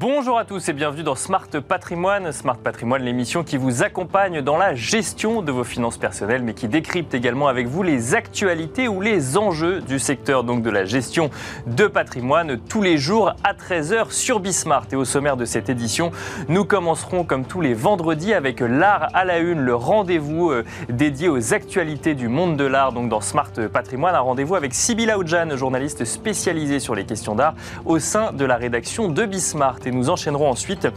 Bonjour à tous et bienvenue dans Smart Patrimoine. Smart Patrimoine, l'émission qui vous accompagne dans la gestion de vos finances personnelles, mais qui décrypte également avec vous les actualités ou les enjeux du secteur donc de la gestion de patrimoine tous les jours à 13h sur Bismart. Et au sommaire de cette édition, nous commencerons comme tous les vendredis avec l'art à la une, le rendez-vous euh, dédié aux actualités du monde de l'art, donc dans Smart Patrimoine, un rendez-vous avec Sybille Aoudjan, journaliste spécialisée sur les questions d'art au sein de la rédaction de Bismart. Nous enchaînerons ensuite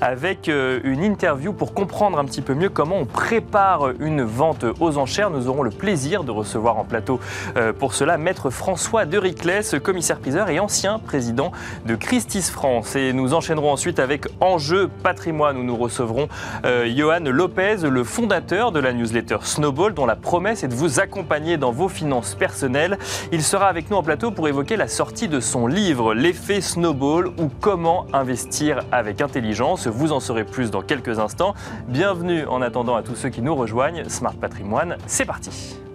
avec euh, une interview pour comprendre un petit peu mieux comment on prépare une vente aux enchères. Nous aurons le plaisir de recevoir en plateau euh, pour cela Maître François de Riclès, commissaire-priseur et ancien président de Christis France. Et nous enchaînerons ensuite avec Enjeu patrimoine où nous recevrons euh, Johan Lopez, le fondateur de la newsletter Snowball, dont la promesse est de vous accompagner dans vos finances personnelles. Il sera avec nous en plateau pour évoquer la sortie de son livre L'effet Snowball ou comment investir avec intelligence. Vous en saurez plus dans quelques instants. Bienvenue en attendant à tous ceux qui nous rejoignent. Smart Patrimoine, c'est parti.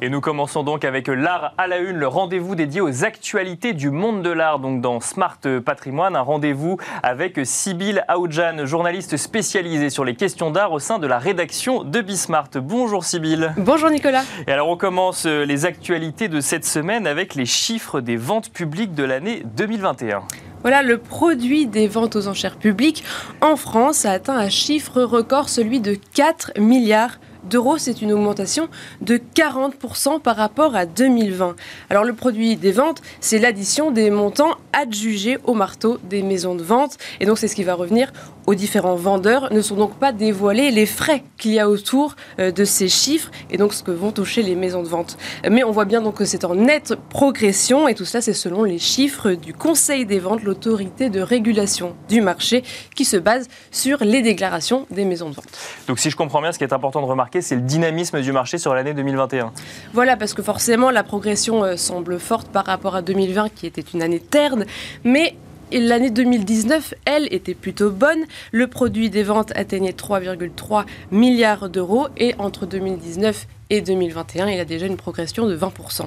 Et nous commençons donc avec l'art à la une, le rendez-vous dédié aux actualités du monde de l'art, donc dans Smart Patrimoine, un rendez-vous avec Sybille Aoudjan, journaliste spécialisée sur les questions d'art au sein de la rédaction de Bismart. Bonjour Sybille. Bonjour Nicolas. Et alors on commence euh, les actualités de cette semaine avec les chiffres des ventes publiques de l'année 2021. Voilà, le produit des ventes aux enchères publiques en France a atteint un chiffre record, celui de 4 milliards d'euros. C'est une augmentation de 40% par rapport à 2020. Alors le produit des ventes, c'est l'addition des montants adjugés au marteau des maisons de vente. Et donc c'est ce qui va revenir aux différents vendeurs. Ne sont donc pas dévoilés les frais qu'il y a autour euh, de ces chiffres et donc ce que vont toucher les maisons de vente. Mais on voit bien donc que c'est en nette progression et tout cela c'est selon les chiffres du Conseil des ventes, l'autorité de régulation du marché qui se base sur les déclarations des maisons de vente. Donc si je comprends bien, ce qui est important de remarquer, c'est le dynamisme du marché sur l'année 2021. Voilà, parce que forcément, la progression euh, semble forte par rapport à 2020, qui était une année terne, mais l'année 2019, elle, était plutôt bonne. Le produit des ventes atteignait 3,3 milliards d'euros et entre 2019 et 2021, il a déjà une progression de 20%.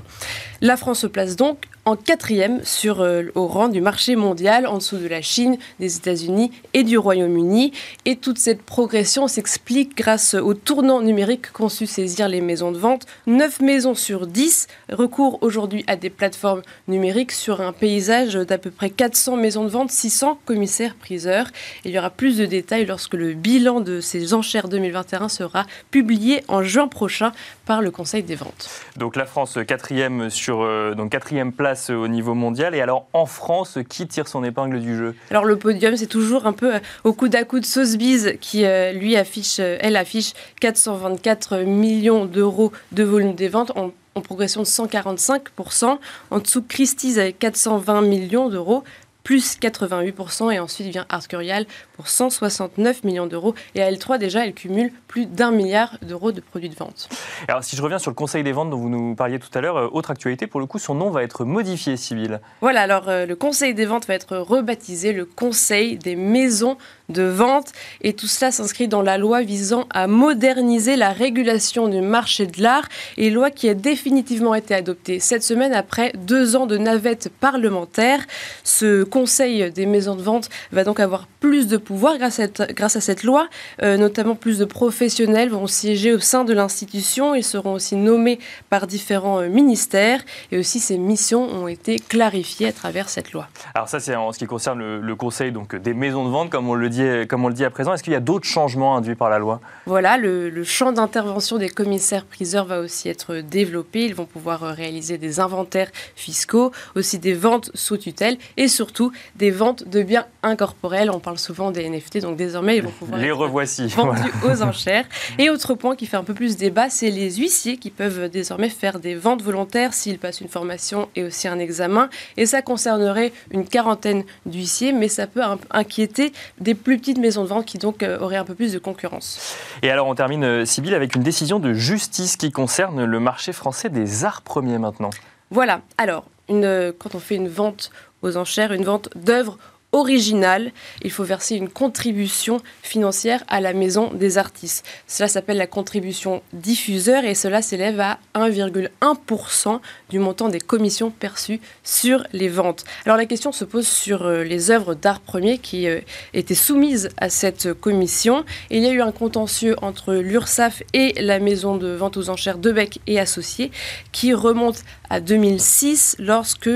La France se place donc en quatrième sur, euh, au rang du marché mondial, en dessous de la Chine, des États-Unis et du Royaume-Uni. Et toute cette progression s'explique grâce au tournant numérique qu'ont su saisir les maisons de vente. 9 maisons sur 10 recourent aujourd'hui à des plateformes numériques sur un paysage d'à peu près 400 maisons de vente, 600 commissaires-priseurs. Il y aura plus de détails lorsque le bilan de ces enchères 2021 sera publié en juin prochain par le Conseil des ventes. Donc la France quatrième sur euh, donc quatrième place au niveau mondial. Et alors en France, qui tire son épingle du jeu? Alors le podium, c'est toujours un peu euh, au coup d'à coup de Sotheby's qui euh, lui affiche, elle affiche 424 millions d'euros de volume des ventes en en progression de 145%. En dessous, Christie's avec 420 millions d'euros plus 88%, et ensuite vient Art Curial pour 169 millions d'euros. Et à L3, déjà, elle cumule plus d'un milliard d'euros de produits de vente. Alors, si je reviens sur le Conseil des ventes dont vous nous parliez tout à l'heure, euh, autre actualité, pour le coup, son nom va être modifié, Sybille. Voilà, alors euh, le Conseil des ventes va être rebaptisé le Conseil des maisons de vente. Et tout cela s'inscrit dans la loi visant à moderniser la régulation du marché de l'art, et loi qui a définitivement été adoptée cette semaine après deux ans de navette parlementaire. Ce Conseil des maisons de vente va donc avoir plus de pouvoir grâce à cette, grâce à cette loi, euh, notamment plus de professionnels vont siéger au sein de l'institution, ils seront aussi nommés par différents euh, ministères et aussi ces missions ont été clarifiées à travers cette loi. Alors ça c'est en ce qui concerne le, Conseil donc, des maisons de vente, comme on le dit, comme on le dit à présent. Est-ce qu'il y a d'autres changements induits par la loi? Voilà, le, le champ d'intervention des commissaires-priseurs va aussi être développé. Ils vont pouvoir euh, réaliser des inventaires fiscaux, aussi des ventes sous tutelle et surtout des ventes de biens incorporels. On parle souvent des NFT, donc désormais ils vont pouvoir les revoici vendus aux enchères. Et autre point qui fait un peu plus débat, c'est les huissiers qui peuvent désormais faire des ventes volontaires s'ils passent une formation et aussi un examen. Et ça concernerait une quarantaine d'huissiers, mais ça peut inquiéter des plus petites maisons de vente qui donc euh, auraient un peu plus de concurrence. Et alors on termine, euh, Sybille, avec une décision de justice qui concerne le marché français des arts premiers maintenant. Voilà, alors une, quand on fait une vente aux enchères une vente d'œuvres originale, il faut verser une contribution financière à la maison des artistes. Cela s'appelle la contribution diffuseur et cela s'élève à 1,1% du montant des commissions perçues sur les ventes. Alors la question se pose sur euh, les œuvres d'art premier qui euh, étaient soumises à cette commission. Il y a eu un contentieux entre l'URSSAF et la maison de vente aux enchères de Bec et Associés qui remonte à 2006 lorsque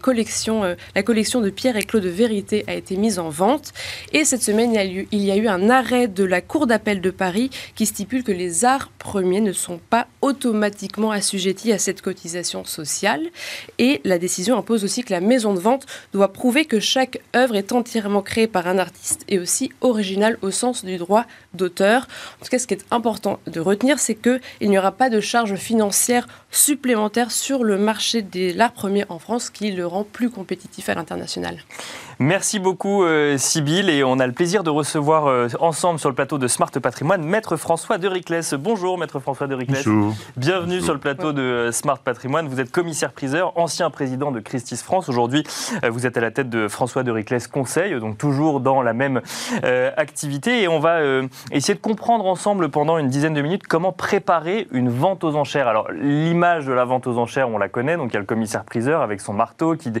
collection, euh, la collection de Pierre et Claude Vérité a été mise en vente. Et cette semaine, il y, a il y a eu un arrêt de la Cour d'appel de Paris qui stipule que les arts premiers ne sont pas automatiquement assujettis à cette cotisation sociale. Et la décision impose aussi que la maison de vente doit prouver que chaque œuvre est entièrement créée par un artiste et aussi originale au sens du droit d'auteur. En tout cas, ce qui est important de retenir, c'est qu'il n'y aura pas de charge financière supplémentaire sur le marché de l'art premier en France qui le rend plus compétitif à l'international. Merci beaucoup euh, Sybille et on a le plaisir de recevoir euh, ensemble sur le plateau de Smart Patrimoine Maître François de Riclès. Bonjour Maître François de Riclès. Bonjour. Bienvenue sur le plateau de euh, Smart Patrimoine. Vous êtes commissaire priseur, ancien président de Christie's France. Aujourd'hui, vous êtes à la tête de François de Riclès Conseil, donc toujours dans la même activité et on va essayer de comprendre ensemble pendant une dizaine de minutes comment préparer une vente aux enchères. Alors l'image de la vente aux enchères, on la connaît, donc il y a le commissaire priseur avec son marteau qui,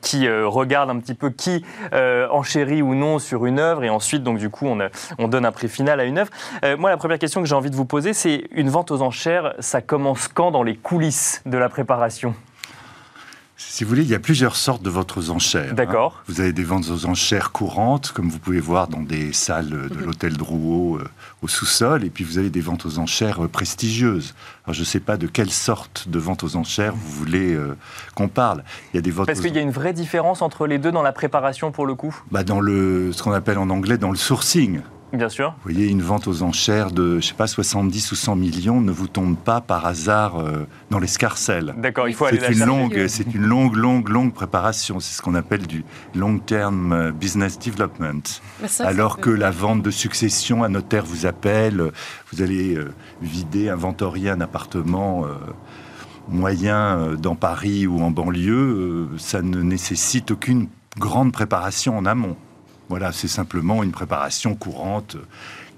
qui regarde un petit peu qui euh, enchérit ou non sur une œuvre et ensuite donc du coup on, on donne un prix final à une œuvre. Euh, moi la première question que j'ai envie de vous poser c'est une vente aux enchères, ça commence quand dans les coulisses de la préparation? Si vous voulez, il y a plusieurs sortes de ventes aux enchères. Hein. D'accord. Vous avez des ventes aux enchères courantes, comme vous pouvez voir dans des salles de mhm. l'hôtel Drouot au sous-sol, et puis vous avez des ventes aux enchères prestigieuses. Alors je ne sais pas de quelle sorte de vente aux enchères vous voulez euh, qu'on parle. Il y a des ventes Parce qu'il y a une vraie différence entre les deux dans la préparation pour le coup? Bah Dans le, ce qu'on appelle en anglais dans le sourcing. Bien sûr. Vous voyez, une vente aux enchères de, je sais pas, 70 ou 100 millions ne vous tombe pas par hasard euh, dans l'escarcelle. D'accord, il faut aller une longue, C'est une longue, longue, longue préparation. C'est ce qu'on appelle du long-term euh, business development. Alors que la vente de succession, un notaire vous appelle, vous allez euh, vider, inventorier un appartement moyen dans Paris ou en banlieue, ça ne nécessite aucune grande préparation en amont. Voilà, c'est simplement une préparation courante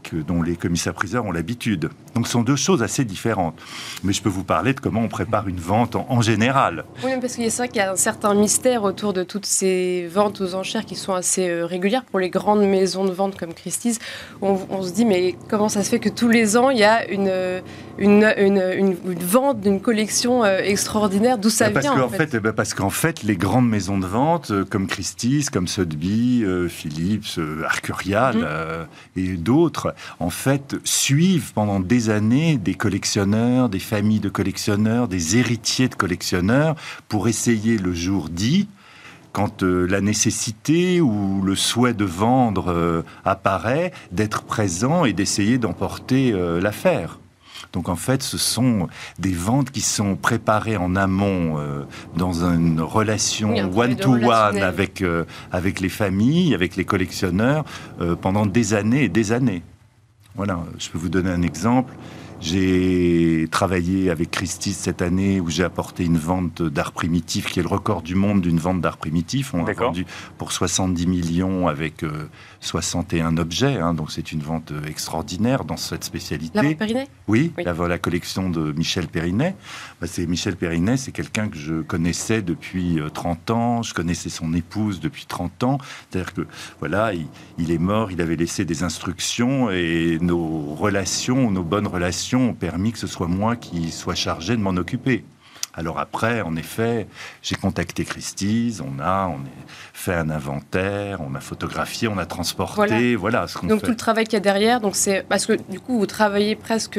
que, dont les commissaires-priseurs ont l'habitude. Donc ce sont deux choses assez différentes. Mais je peux vous parler de comment on prépare une vente en, général. Oui, parce qu'il y a qu'il y a un certain mystère autour de toutes ces ventes aux enchères qui sont assez euh, régulières pour les grandes maisons de vente comme Christie's. On, on, se dit, mais comment ça se fait que tous les ans, il y a une, une, une, vente d'une collection euh, extraordinaire D'où ça bah, vient en fait, bah, Parce qu'en fait, les grandes maisons de vente euh, comme Christie's, comme Sotheby's, Philips, Arcurial mhm. et d'autres, en fait, suivent pendant des années des collectionneurs, des familles de collectionneurs, des héritiers de collectionneurs, pour essayer le jour dit, quand euh, la nécessité ou le souhait de vendre euh, apparaît, d'être présent et d'essayer d'emporter euh, l'affaire. Donc en fait, ce sont des ventes qui sont préparées en amont dans une relation one-to-one avec, avec les familles, avec les collectionneurs, pendant des années et des années. Voilà, je peux vous donner un exemple. J'ai travaillé avec Christie cette année où j'ai apporté une vente d'art primitif qui est le record du monde d'une vente d'art primitif. On a vendu pour 70 millions avec 61 euh, objets. Hein, donc c'est une vente extraordinaire dans cette spécialité. La Périnet Oui, La, la, collection de Michel Périnet. Bah, c'est Michel Périnet, c'est quelqu'un que je connaissais depuis 30 euh, ans. Je connaissais son épouse depuis 30 ans. C'est-à-dire que voilà, il, est mort, il avait laissé des instructions et nos relations, nos bonnes relations ont permis que ce soit moi qui soit chargé de m'en occuper. Alors après, en effet, j'ai contacté Christie's, on a, on a fait un inventaire, on a photographié, on a transporté, voilà, ce qu'on Donc tout le travail qu'il y a derrière, donc c'est parce que du coup vous travaillez presque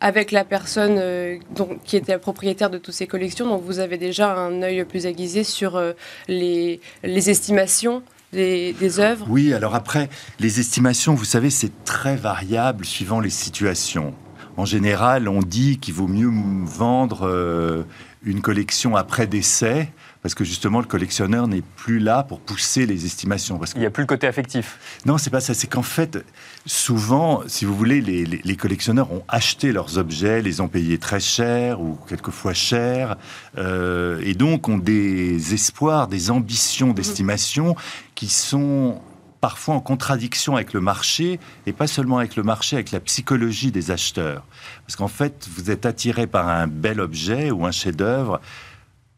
avec la personne euh, donc, qui était la propriétaire de toutes ces collections, donc vous avez déjà un œil plus aiguisé sur euh, les, les estimations des, des, œuvres. Oui, alors après, les estimations, vous savez, c'est très variable suivant les situations. En général, on dit qu'il vaut mieux vendre euh, une collection après décès parce que justement le collectionneur n'est plus là pour pousser les estimations. Parce Il n'y a plus le côté affectif. Non, c'est pas ça. C'est qu'en fait, souvent, si vous voulez, les, les- les collectionneurs ont acheté leurs objets, les ont payés très cher ou quelquefois cher, euh, et donc ont des espoirs, des ambitions d'estimation qui sont parfois en contradiction avec le marché, et pas seulement avec le marché, avec la psychologie des acheteurs. Parce qu'en fait, vous êtes attiré par un bel objet ou un chef-d'œuvre,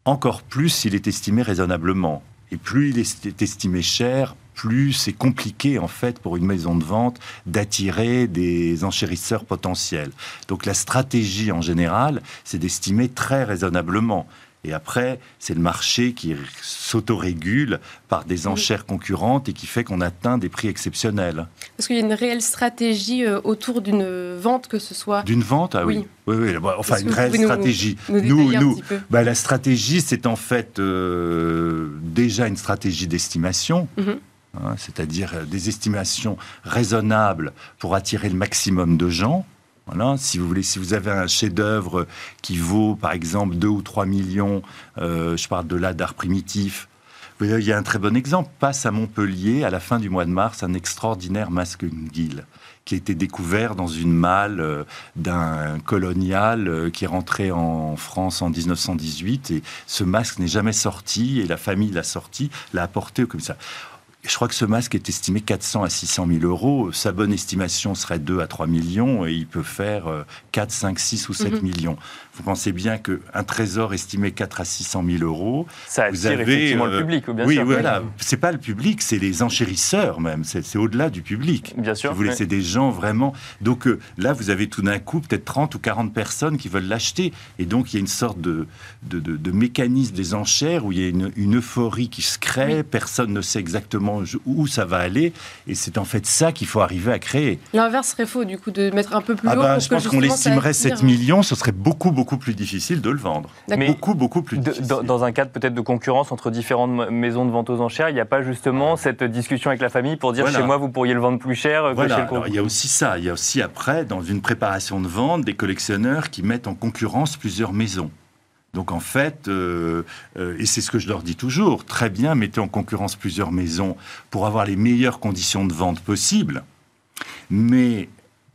encore plus s'il est estimé raisonnablement. Et plus il est estimé cher, plus c'est compliqué en fait pour une maison de vente d'attirer des enchérisseurs potentiels. Donc la stratégie en général, c'est d'estimer très raisonnablement. Et après, c'est le marché qui s'autorégule par des enchères concurrentes et qui fait qu'on atteint des prix exceptionnels. Est-ce qu'il y a une réelle stratégie euh, autour d'une vente, que ce soit D'une vente, ah oui. Oui. Oui, oui, bon, enfin une réelle stratégie. nous nous, bah, la stratégie, c'est en fait euh, déjà une stratégie d'estimation. Mhm. hein, c'est-à-dire euh, des estimations raisonnables pour attirer le maximum de gens. Si vous voulez, si vous avez un chef-d'œuvre qui vaut, par exemple, 2 ou 3 millions, euh, je parle de là d'art primitif. Il y a un très bon exemple. Passe à Montpellier, à la fin du mois de mars, un extraordinaire masque guille qui a été découvert dans une malle euh, d'un colonial euh, qui est rentré en France en 1918. Et ce masque n'est jamais sorti, et la famille l'a sorti, l'a apporté au commissaire. Je crois que ce masque est estimé 400 à 600 000 euros. Sa bonne estimation serait 2 à 3 millions et il peut faire euh, 4, 5, 6 ou 7 Mhm. millions. Vous pensez bien qu'un trésor estimé 4 à 600 000 euros, Ça Vous avez, effectivement euh, le public, bien oui, sûr. voilà, c'est pas le public, c'est les enchérisseurs même, c'est au-delà du public. Bien Si sûr. vous c'est des gens vraiment. Donc euh, là, vous avez tout d'un coup peut-être 30 ou 40 personnes qui veulent l'acheter. Et donc, il y a une sorte de, de, de- de mécanisme des enchères où il y a une, une euphorie qui se crée. Personne ne sait exactement où ça va aller. Et c'est en fait ça qu'il faut arriver à créer. L'inverse serait faux, du coup, de mettre un peu plus Ah haut bah, pour je que pense qu'on l'estimerait attire. 7 millions, ce serait beaucoup, beaucoup plus difficile de le vendre. D'accord. Mais- Beaucoup, beaucoup plus De- difficile. dans, dans un cadre peut-être de concurrence entre différentes ma- maisons de vente aux enchères, il n'y a pas justement cette discussion avec la famille pour dire Voilà. chez moi vous pourriez le vendre plus cher que Voilà, chez le alors il y a aussi ça. Il y a aussi après, dans une préparation de vente, des collectionneurs qui mettent en concurrence plusieurs maisons. Donc en fait, euh, euh, et c'est ce que je leur dis toujours, très bien, mettez en concurrence plusieurs maisons pour avoir les meilleures conditions de vente possibles, mais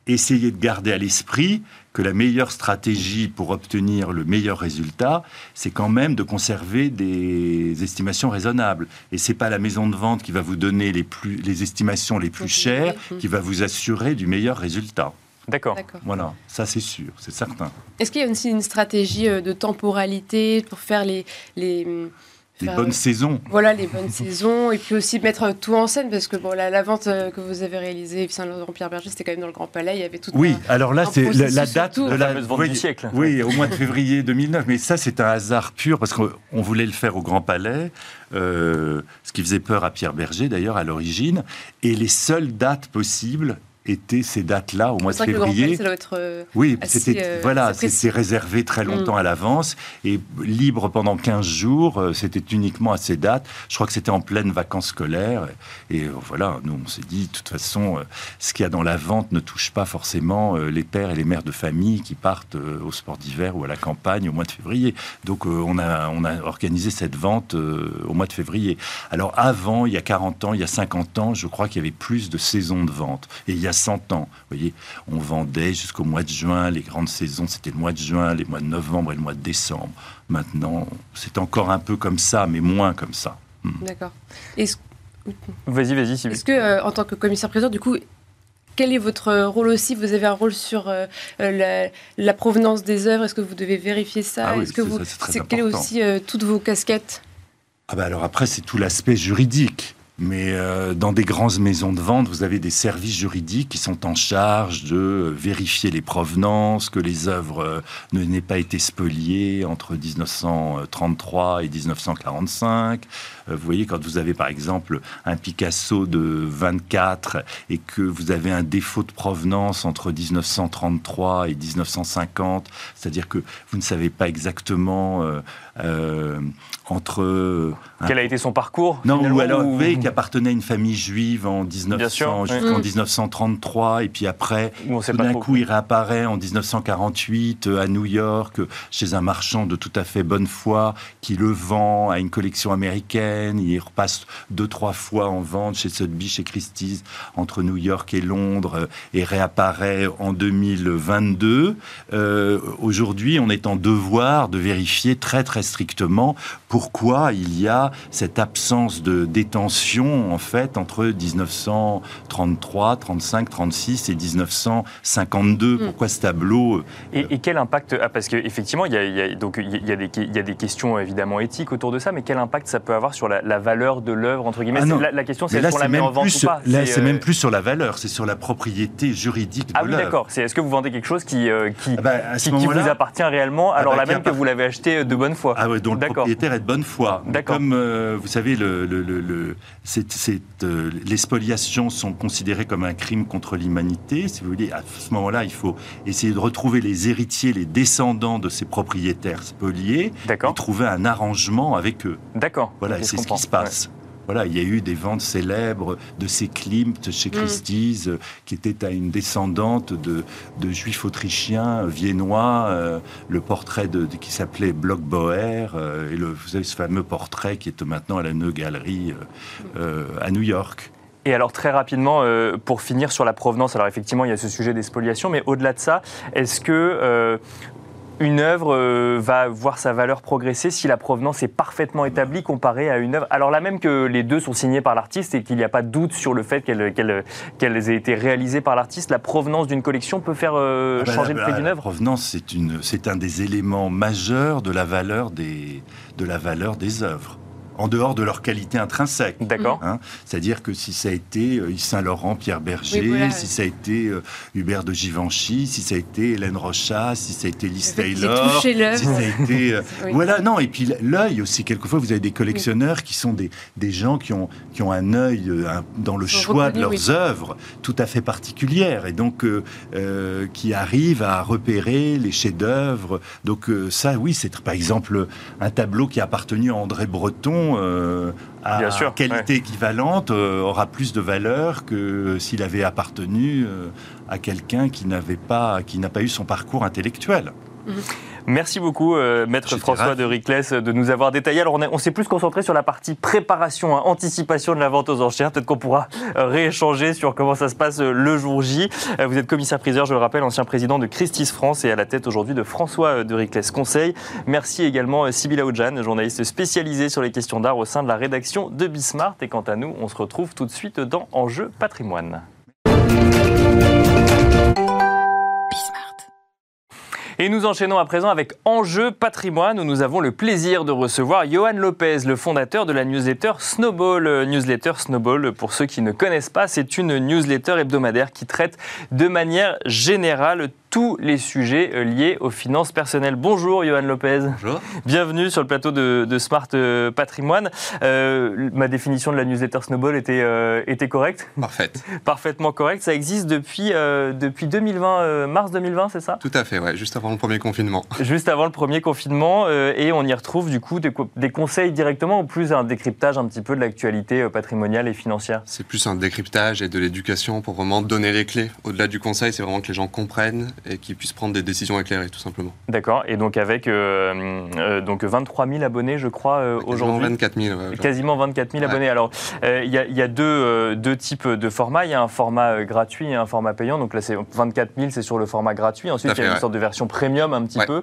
essayez de garder à l'esprit que la meilleure stratégie pour obtenir le meilleur résultat, c'est quand même de conserver des estimations raisonnables. Et c'est pas la maison de vente qui va vous donner les, plus, les estimations les plus chères qui va vous assurer du meilleur résultat. D'accord. Voilà, ça c'est sûr, c'est certain. Est-ce qu'il y a aussi une stratégie euh, de temporalité pour faire les. les hum, Les bonnes euh, saisons. Voilà, les bonnes saisons, et puis aussi mettre tout en scène, parce que bon, la, la vente euh, que vous avez réalisée, Saint-Laurent-Pierre Berger, c'était quand même dans le Grand Palais, il y avait tout Oui, un- alors là c'est la, date de La la fameuse vente oui, du siècle. Oui, au mois de février 2009. Mais ça, c'est un hasard pur parce qu'on voulait le faire au Grand Palais, euh, ce qui faisait peur à Pierre Berger d'ailleurs à l'origine. Et les seules dates possibles étaient ces dates-là au mois de que le février. être. euh, Oui, c'était euh, voilà, c'était réservé très longtemps Mm. à l'avance et libre pendant 15 jours. euh, C'était uniquement à ces dates. Je crois que c'était en pleine vacances scolaires. Et voilà, nous on s'est dit, de toute façon, ce qu'il y a dans la vente ne touche pas forcément les pères et les mères de famille qui partent au sport d'hiver ou à la campagne au mois de février. Donc on a on a organisé cette vente au mois de février. Alors avant, il y a 40 ans, il y a 50 ans, je crois qu'il y avait plus de saisons de vente. Et il y a 100 ans, vous voyez, on vendait jusqu'au mois de juin. Les grandes saisons, c'était le mois de juin, les mois de novembre et le mois de décembre. Maintenant, c'est encore un peu comme ça, mais moins comme ça. D'accord. Est-ce Vas-y, vas-y, Sylvie. est-ce que, euh, en tant que commissaire-priseur, du coup, quel est votre rôle aussi? Vous avez un rôle sur euh, euh, la, la provenance des œuvres? Est-ce que vous devez vérifier ça? Ah oui, Est-ce que c'est- vous, ça, c'est quelle est aussi euh, toutes vos casquettes? Ah bah alors après, c'est tout l'aspect juridique. Mais euh, dans des grandes maisons de vente, vous avez des services juridiques qui sont en charge de euh, vérifier les provenances, que les œuvres euh, n'aient pas été spoliées entre 1933 et 1945. Euh, vous voyez, quand vous avez par exemple un Picasso de 24 et que vous avez un défaut de provenance entre 1933 et 1950, c'est-à-dire que vous ne savez pas exactement euh, euh, entre... Quel a été son parcours non, ou alors, ou- vous voyez a appartenait à une famille juive en 1900 jusqu'en 1933, et puis après, tout d'un coup, il réapparaît en 1948 à New York chez un marchand de tout à fait bonne foi qui le vend à une collection américaine. Il repasse deux trois fois en vente chez Sotheby's, chez Christie's, entre New York et Londres, et réapparaît en 2022. Euh, aujourd'hui, on est en devoir de vérifier très très strictement pourquoi il y a cette absence de détention en fait entre 1933, 35, 36 et 1952. Hmm. Pourquoi ce tableau euh, et, quel impact ah, Parce qu'effectivement, il y, a, donc il y a, des, il y a des questions évidemment éthiques autour de ça, mais quel impact ça peut avoir sur la, valeur de l'œuvre entre guillemets ah la, question, c'est est-ce qu'on la met en vente ou pas Là, c'est même euh, plus sur la valeur, c'est sur la propriété juridique de ah, l'œuvre. Ah oui, d'accord. C'est est-ce que vous vendez quelque chose qui, euh, qui, ah bah, qui, vous appartient réellement, alors là même que vous l'avez acheté de bonne foi Ah oui, donc le propriétaire est de bonne foi. Comme vous savez, le, le, le, les spoliations sont considérées comme un crime contre l'humanité. Si vous voulez, à ce moment-là, il faut essayer de retrouver les héritiers, les descendants de ces propriétaires spoliés, et trouver un arrangement avec eux. D'accord. Voilà, c'est ce qui se passe. Voilà, il y a eu des ventes célèbres de ces Klimt chez mm. Christie's, euh, qui était à une descendante de, juifs autrichiens, viennois, euh, le portrait de, qui s'appelait Bloch Boer, euh, et le, vous savez ce fameux portrait qui est maintenant à la Neu Galerie à New York. Et alors très rapidement, pour finir sur la provenance, alors effectivement il y a ce sujet des spoliations, mais au-delà de ça, est-ce que une œuvre euh, va voir sa valeur progresser si la provenance est parfaitement établie comparée à une œuvre. Alors là même que les deux sont signés par l'artiste et qu'il n'y a pas de doute sur le fait qu'elles aient été réalisées par l'artiste, la provenance d'une collection peut faire euh, ah bah, changer le prix bah, d'une œuvre? La provenance, c'est un des éléments majeurs de la valeur des, de la valeur des œuvres en dehors de leur qualité intrinsèque. D'accord. Hein. C'est-à-dire que si ça a été euh, Yves Saint-Laurent, Pierre Berger, si ça a été euh, Hubert de Givenchy, si ça a été Hélène Rocha, si ça a été Liz Taylor, si ça a été... Euh, voilà, non, et puis l'œil aussi, quelquefois vous avez des collectionneurs qui sont des, des gens qui ont, qui ont un œil dans le choix de leurs œuvres tout à fait particulière, et donc qui arrivent à repérer les chefs-d'œuvre. Donc ça, oui, c'est par exemple un tableau qui a appartenu à André Breton, euh, à qualité équivalente euh, aura plus de valeur que s'il avait appartenu euh, à quelqu'un qui n'avait pas, qui n'a pas eu son parcours intellectuel. Mhm. Merci beaucoup, euh, Maître François de Riclès, de nous avoir détaillé. Alors, on, s'est plus concentré sur la partie préparation, hein, anticipation de la vente aux enchères. Peut-être qu'on pourra euh, rééchanger sur comment ça se passe euh, le jour J. vous êtes commissaire-priseur, je le rappelle, ancien président de Christie's France et à la tête aujourd'hui de François de Riclès Conseil. Merci également Sybilla Oudjan, journaliste spécialisée sur les questions d'art au sein de la rédaction de Bismart. Et quant à nous, on se retrouve tout de suite dans Enjeu patrimoine. Et nous enchaînons à présent avec Enjeu patrimoine où nous avons le plaisir de recevoir Johan Lopez, le fondateur de la newsletter Snowball. Newsletter Snowball, pour ceux qui ne connaissent pas, c'est une newsletter hebdomadaire qui traite de manière générale tous les sujets euh, liés aux finances personnelles. Bonjour Johan Lopez. Bonjour. Bienvenue sur le plateau de, Smart euh, Patrimoine. Euh, ma définition de la newsletter Snowball était, était correcte? Parfaite. Parfaitement correcte. Ça existe depuis, depuis 2020, mars 2020, c'est ça? Tout à fait, ouais, juste avant le premier confinement. Juste avant le premier confinement. et on y retrouve du coup des, des, conseils directement ou plus un décryptage un petit peu de l'actualité patrimoniale et financière? C'est plus un décryptage et de l'éducation pour vraiment donner les clés. Au-delà du conseil, c'est vraiment que les gens comprennent et qu'ils puissent prendre des décisions éclairées, tout simplement. D'accord. Et donc avec euh, euh, donc 23 000 abonnés, je crois, euh, aujourd'hui. 24 000. quasiment 24 000 abonnés. Alors, il y, y, a deux, deux types de formats. Il y a un format gratuit et un format payant. Donc là, c'est 24 000, c'est sur le format gratuit. Ensuite, il y a une sorte de version premium un petit peu,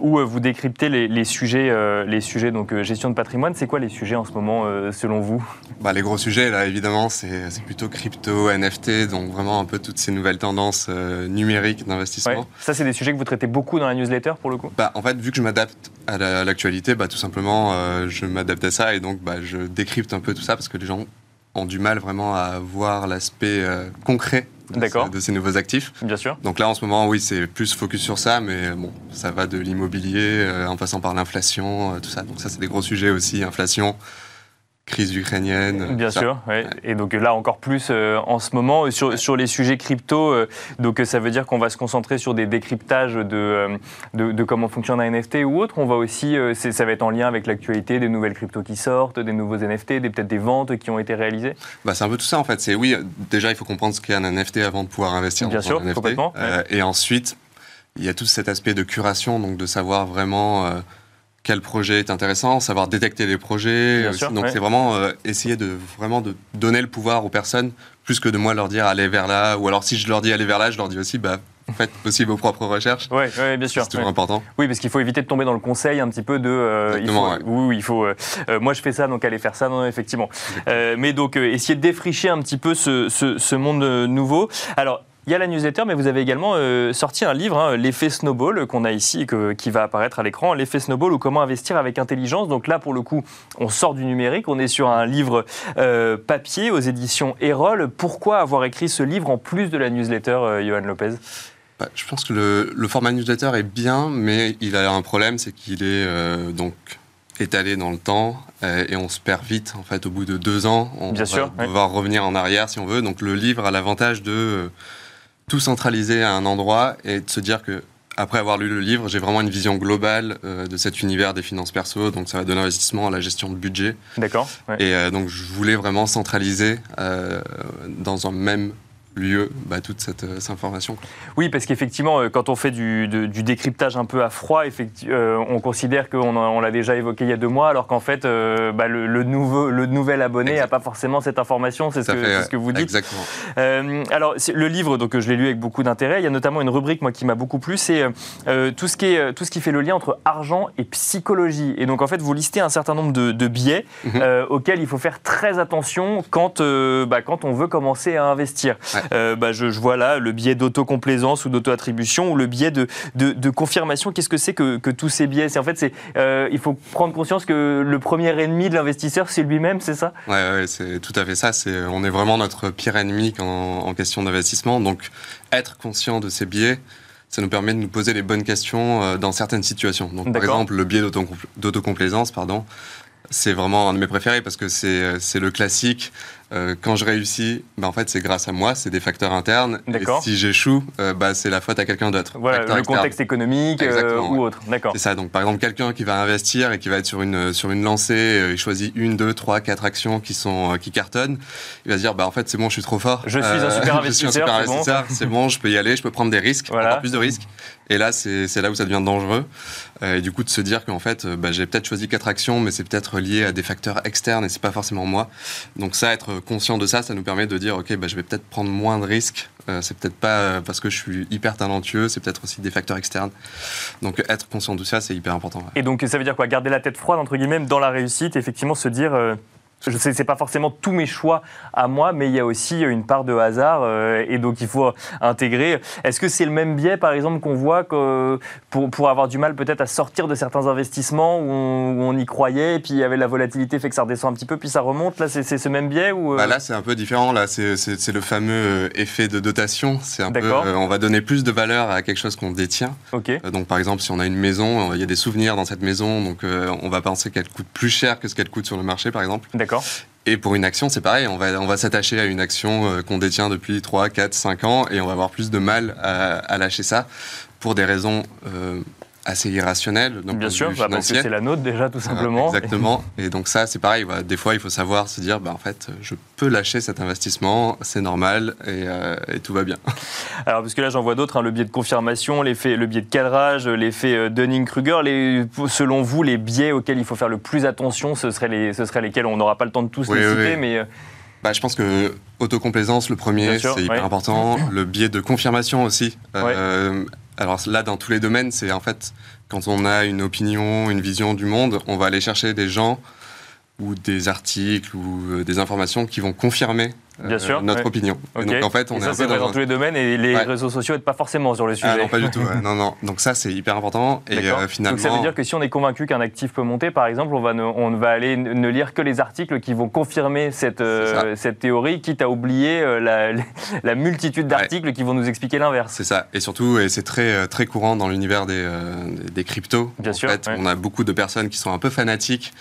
où vous décryptez les, les sujets, les sujets donc gestion de patrimoine. C'est quoi les sujets en ce moment, selon vous? Bah, Les gros sujets, là, évidemment, c'est plutôt crypto, NFT, donc vraiment un peu toutes ces nouvelles tendances numérique d'investissement. Ça, c'est des sujets que vous traitez beaucoup dans la newsletter pour le coup? Bah, En fait, vu que je m'adapte à l'actualité, bah, tout simplement, euh, je m'adapte à ça et donc bah, je décrypte un peu tout ça parce que les gens ont du mal vraiment à voir l'aspect euh, concret de ces nouveaux actifs. Bien sûr. Donc là, en ce moment, oui, c'est plus focus sur ça, mais bon, ça va de l'immobilier euh, en passant par l'inflation, tout ça. Donc ça, c'est des gros sujets aussi, inflation, crise ukrainienne. Bien sûr, et donc là encore plus euh, en ce moment sur, sur les sujets crypto. Euh, donc ça veut dire qu'on va se concentrer sur des décryptages de, euh, de, comment fonctionne un NFT ou autre. On va aussi, ça va être en lien avec l'actualité des nouvelles cryptos qui sortent, des nouveaux NFT, des peut-être des ventes qui ont été réalisées. Bah, c'est un peu tout ça en fait. C'est oui, déjà il faut comprendre ce qu'est un NFT avant de pouvoir investir Bien dans sûr, un NFT. Complètement, et ensuite, il y a tout cet aspect de curation, donc de savoir vraiment quel projet est intéressant, savoir détecter les projets. donc c'est vraiment euh, essayer de vraiment de donner le pouvoir aux personnes plus que de moi leur dire allez vers là. Ou alors si je leur dis aller vers là, je leur dis aussi bah faites aussi vos propres recherches. Oui, bien sûr. C'est toujours important. Oui, parce qu'il faut éviter de tomber dans le conseil un petit peu de. Euh, il faut, oui, il faut. Euh, moi, je fais ça, donc allez faire ça. Non, effectivement. mais donc, essayer de défricher un petit peu ce, ce, ce monde nouveau. Alors, il y a la newsletter, mais vous avez également euh, sorti un livre, hein, L'effet Snowball, qu'on a ici, que, qui va apparaître à l'écran. L'effet Snowball ou comment investir avec intelligence. Donc là, pour le coup, on sort du numérique. On est sur un livre euh, papier aux éditions Erol. Pourquoi avoir écrit ce livre en plus de la newsletter, euh, Johan Lopez? Bah, je pense que le, format newsletter est bien, mais il a un problème, c'est qu'il est, donc étalé dans le temps et on se perd vite en fait au bout de deux ans. On Bien va sûr, devoir revenir en arrière si on veut. Donc le livre a l'avantage de tout centraliser à un endroit et de se dire que après avoir lu le livre, j'ai vraiment une vision globale euh, de cet univers des finances perso. Donc, ça va de l'investissement à la gestion de budget. D'accord. Et euh, donc, je voulais vraiment centraliser euh, dans un même lieu bah, toute cette, euh, information. Oui, parce qu'effectivement, euh, quand on fait du, décryptage un peu à froid, euh, on considère qu'on on, l'a déjà évoqué il y a deux mois, alors qu'en fait, bah, le, nouveau, le nouvel abonné n'a pas forcément cette information, c'est ce, ce, que vous dites. Exactement. alors, le livre, donc, je l'ai lu avec beaucoup d'intérêt, il y a notamment une rubrique moi, qui m'a beaucoup plu, c'est tout, ce qui est, tout ce qui fait le lien entre argent et psychologie. Et donc, en fait, vous listez un certain nombre de, biais mhm. auxquels il faut faire très attention quand, bah, quand on veut commencer à investir. Euh, bah, je, vois là le biais d'autocomplaisance ou d'auto-attribution ou le biais de, de, confirmation. Qu'est-ce que c'est que, que, tous ces biais? C'est en fait, c'est euh, il faut prendre conscience que le premier ennemi de l'investisseur, c'est lui-même, c'est ça? Ouais, c'est tout à fait ça. C'est on est vraiment notre pire ennemi en, en question d'investissement. Donc, être conscient de ces biais ça nous permet de nous poser les bonnes questions euh, dans certaines situations. Donc, par exemple, le biais d'autocomplaisance, pardon, c'est vraiment un de mes préférés parce que c'est le classique. Euh, quand je réussis, bah, en fait, c'est grâce à moi, c'est des facteurs internes. Et si j'échoue, euh, bah, c'est la faute à quelqu'un d'autre. Voilà, le contexte économique euh, ou autre. D'accord. C'est ça. Donc, par exemple, quelqu'un qui va investir et qui va être sur une, sur une lancée, il choisit une, deux, trois, quatre actions qui, sont, qui cartonnent. Il va se dire, bah, en fait, c'est bon, je suis trop fort. Je suis un super investisseur. un super investisseur, c'est bon. je peux y aller, je peux prendre des risques, encore plus de risques. Et là, c'est là où ça devient dangereux. et du coup, de se dire qu'en fait, bah, j'ai peut-être choisi quatre actions, mais c'est peut-être lié à des facteurs externes et c'est pas forcément moi. Donc ça, être conscient de ça, ça nous permet de dire, OK, bah, je vais peut-être prendre moins de risques. Euh, c'est peut-être pas euh, parce que je suis hyper talentueux, c'est peut-être aussi des facteurs externes. Donc être conscient de ça, c'est hyper important. Et donc ça veut dire quoi? Garder la tête froide, entre guillemets, dans la réussite, effectivement se dire... Euh, je sais, c'est pas forcément tous mes choix à moi, mais il y a aussi une part de hasard euh, et donc il faut intégrer. Est-ce que c'est le même biais, par exemple, qu'on voit que pour, pour, avoir du mal peut-être à sortir de certains investissements où on, y croyait, et puis il y avait la volatilité fait que ça redescend un petit peu, puis ça remonte? Là, c'est ce même biais ou euh? bah Là, c'est un peu différent. Là, c'est le fameux euh, effet de dotation. C'est un peu, on va donner plus de valeur à quelque chose qu'on détient. donc, par exemple, si on a une maison, il y a des souvenirs dans cette maison, donc on va penser qu'elle coûte plus cher que ce qu'elle coûte sur le marché, par exemple. D'accord. Et pour une action, c'est pareil, on va, s'attacher à une action euh, qu'on détient depuis 3, 4, 5 ans et on va avoir plus de mal à, lâcher ça pour des raisons euh, assez irrationnel. Donc Bien sûr, bah, parce que c'est la nôtre déjà, tout simplement. exactement. Et donc ça, c'est pareil. des fois, il faut savoir se dire, bah, en fait, je peux lâcher cet investissement, c'est normal euh, et, tout va bien. Alors, parce que là, j'en vois d'autres, hein, le biais de confirmation, l'effet, le biais de cadrage, l'effet euh, Dunning-Kruger. Les, selon vous, les biais auxquels il faut faire le plus attention, ce seraient, les, ce seraient lesquels? On n'aura pas le temps de tous les citer, mais... Euh, bah, je pense que autocomplaisance, le premier, c'est hyper important. Le biais de confirmation aussi. Alors là, dans tous les domaines, c'est en fait, quand on a une opinion, une vision du monde, on va aller chercher des gens ou des articles ou euh, des informations qui vont confirmer notre opinion. donc en fait, on est ça, dans, tous les domaines et les réseaux sociaux n'êtes pas forcément sur le ah, sujet. non, pas du tout. non, non. Donc ça, c'est hyper important. Et finalement. Donc ça veut dire que si on est convaincu qu'un actif peut monter, par exemple, on va, on va aller ne lire que les articles qui vont confirmer cette, cette théorie, quitte à oublier la, la multitude d'articles qui vont nous expliquer l'inverse. C'est ça. Et surtout, et c'est très, très courant dans l'univers des, des cryptos. Bien sûr. Fait, on a beaucoup de personnes qui sont un peu fanatiques.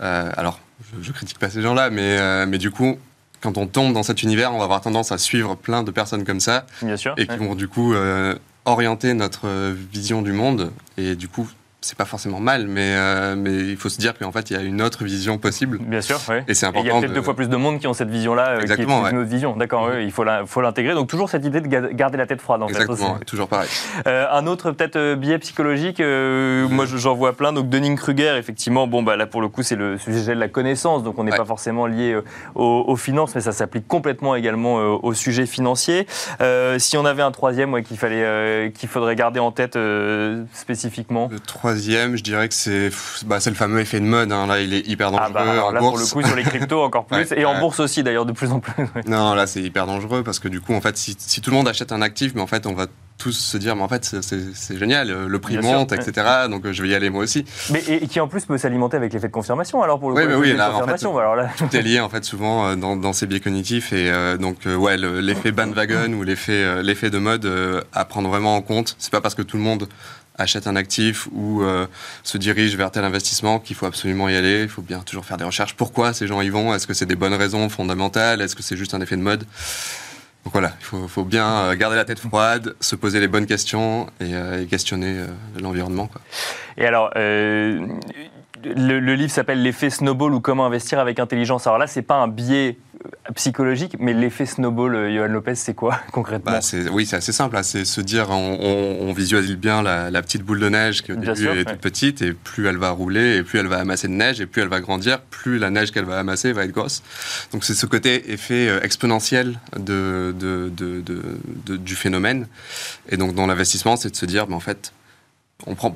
Euh, alors, je, ne critique pas ces gens-là, mais, euh, mais du coup, quand on tombe dans cet univers, on va avoir tendance à suivre plein de personnes comme ça. Bien sûr. Et qui vont du coup euh, orienter notre vision du monde. Et du coup, c'est pas forcément mal, mais, euh, mais il faut se dire qu'en fait, il y a une autre vision possible. Bien sûr, oui. Et c'est important. il y a peut-être deux fois plus de monde qui ont cette vision-là, euh, qui est une autre vision. D'accord, il faut l'intégrer. Donc toujours cette idée de garder la tête froide. En Exactement, toujours pareil. Euh, un autre peut-être biais psychologique, moi j'en vois plein. Donc Dunning-Kruger, effectivement, bon bah là pour le coup c'est le sujet de la connaissance, donc on n'est pas forcément lié aux, finances, mais ça s'applique complètement également au sujet financier. si on avait un troisième qu'il fallait, qu'il faudrait garder en tête spécifiquement. Le troisième, je dirais que c'est bah, le fameux effet de mode. Hein. Là, il est hyper dangereux. Ah bah, là, pour le coup, sur les cryptos, encore plus. et en bourse aussi, d'ailleurs, de plus en plus. Non, là, c'est hyper dangereux parce que du coup, en fait, si, tout le monde achète un actif, mais en fait, on va tous se dire, mais en fait, c'est génial, le prix monte, etc. Donc, je vais y aller moi aussi. Mais et, qui en plus peut s'alimenter avec l'effet de confirmation, alors pour le oui, coup. Oui, là, en fait, alors là... tout est lié en fait souvent euh, dans, ces biais cognitifs et euh, donc euh, ouais, l'effet bandwagon ou l'effet l'effet de mode à prendre vraiment en compte. C'est pas parce que tout le monde achète un actif ou euh, se dirige vers tel investissement qu'il faut absolument y aller. Il faut bien toujours faire des recherches. Pourquoi ces gens y vont? Est-ce que c'est des bonnes raisons fondamentales? Est-ce que c'est juste un effet de mode? Donc voilà, il faut, bien euh, garder la tête froide, se poser les bonnes questions et, euh, questionner l'environnement. Et alors, le, le, livre s'appelle L'effet snowball ou comment investir avec intelligence. Alors là, c'est pas un biais psychologique, mais l'effet snowball, euh, Johan Lopez, c'est quoi concrètement bah, Oui, c'est assez simple. Hein. C'est se dire, on, visualise bien la, petite boule de neige qui au début est toute petite, et plus elle va rouler, et plus elle va amasser de neige, et plus elle va grandir, plus la neige qu'elle va amasser va être grosse. Donc c'est ce côté effet euh, exponentiel de, du phénomène. Et donc dans l'investissement, c'est de se dire, mais en fait, on prend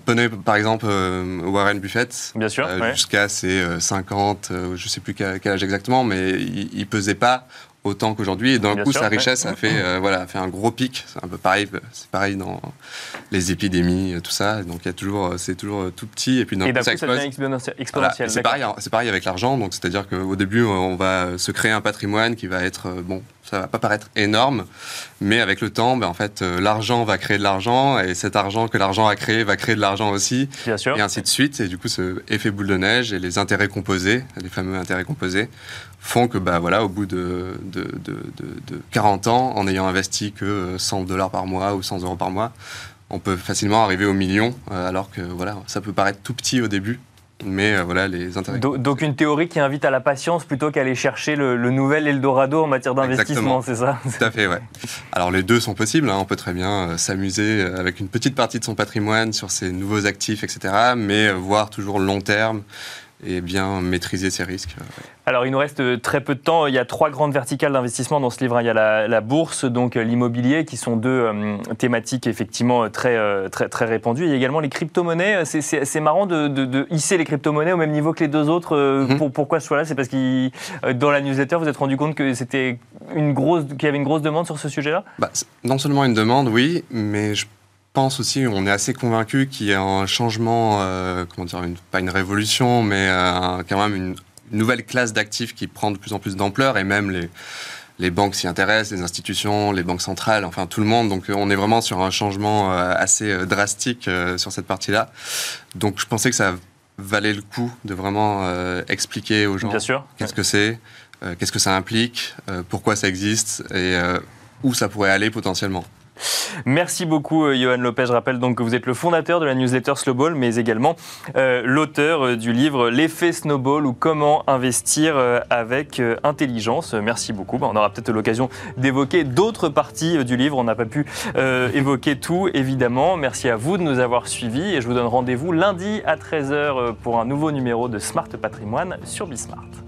par exemple euh, Warren Buffett. Bien sûr. Euh, jusqu'à ses 50, euh, je ne sais plus quel, âge exactement, mais il, ne pesait pas autant qu'aujourd'hui. Et d'un coup, sa richesse a fait, voilà, fait un gros pic. C'est un peu pareil, c'est pareil dans les épidémies, tout ça. Donc il y a toujours, c'est toujours tout petit. Et puis d'un coup, ça, explose. exponentiel. c'est pareil, c'est pareil avec l'argent. Donc c'est-à-dire qu'au début, on va se créer un patrimoine qui va être bon ça va pas paraître énorme, mais avec le temps, ben, en fait, euh, l'argent va créer de l'argent, et cet argent que l'argent a créé va créer de l'argent aussi, Bien sûr. et ainsi de suite. Et du coup, ce effet boule de neige et les intérêts composés, les fameux intérêts composés, font que, bah, voilà, au bout de, de, de, de 40 ans, en ayant investi que 100 dollars par mois ou 100 euros par mois, on peut facilement arriver au million, euh, alors que voilà, ça peut paraître tout petit au début, mais euh, voilà les intérêts. Donc une théorie qui invite à la patience plutôt qu'à aller chercher le, nouvel Eldorado en matière d'investissement, c'est ça? Tout à fait, ouais. Alors les deux sont possibles, hein. on peut très bien euh, s'amuser euh, avec une petite partie de son patrimoine sur ses nouveaux actifs, etc., mais voir toujours long terme et bien maîtriser ses risques. Alors, il nous reste euh, très peu de temps. Il y a trois grandes verticales d'investissement dans ce livre. Il y a la, bourse, donc euh, l'immobilier, qui sont deux euh, thématiques effectivement très, très, très répandues. Il y a également les crypto-monnaies. C'est marrant de, hisser les crypto-monnaies au même niveau que les deux autres. Mhm. pourquoi ce choix-là? C'est parce que dans la newsletter, vous vous êtes rendu compte que c'était une grosse, qu'il y avait une grosse demande sur ce sujet-là? Bah, Non seulement une demande, oui, mais je pense aussi, on est assez convaincu qu'il y a un changement, euh, comment dire, pas une révolution, mais euh, quand même une, nouvelle classe d'actifs qui prend de plus en plus d'ampleur et même les, les banques s'y intéressent, les institutions, les banques centrales, enfin tout le monde. Donc on est vraiment sur un changement euh, assez drastique sur cette partie-là. Donc je pensais que ça valait le coup de vraiment expliquer aux gens qu'est-ce que c'est, qu'est-ce que ça implique, pourquoi ça existe et où ça pourrait aller potentiellement. Merci beaucoup, euh, Johan Lopez. Je rappelle donc que vous êtes le fondateur de la newsletter Snowball, mais également euh, l'auteur euh, du livre L'effet Snowball ou comment investir avec intelligence. Merci beaucoup. on aura peut-être l'occasion d'évoquer d'autres parties du livre. On n'a pas pu évoquer tout, évidemment. Merci à vous de nous avoir suivis et je vous donne rendez-vous lundi à 13h pour un nouveau numéro de Smart Patrimoine sur Bismart.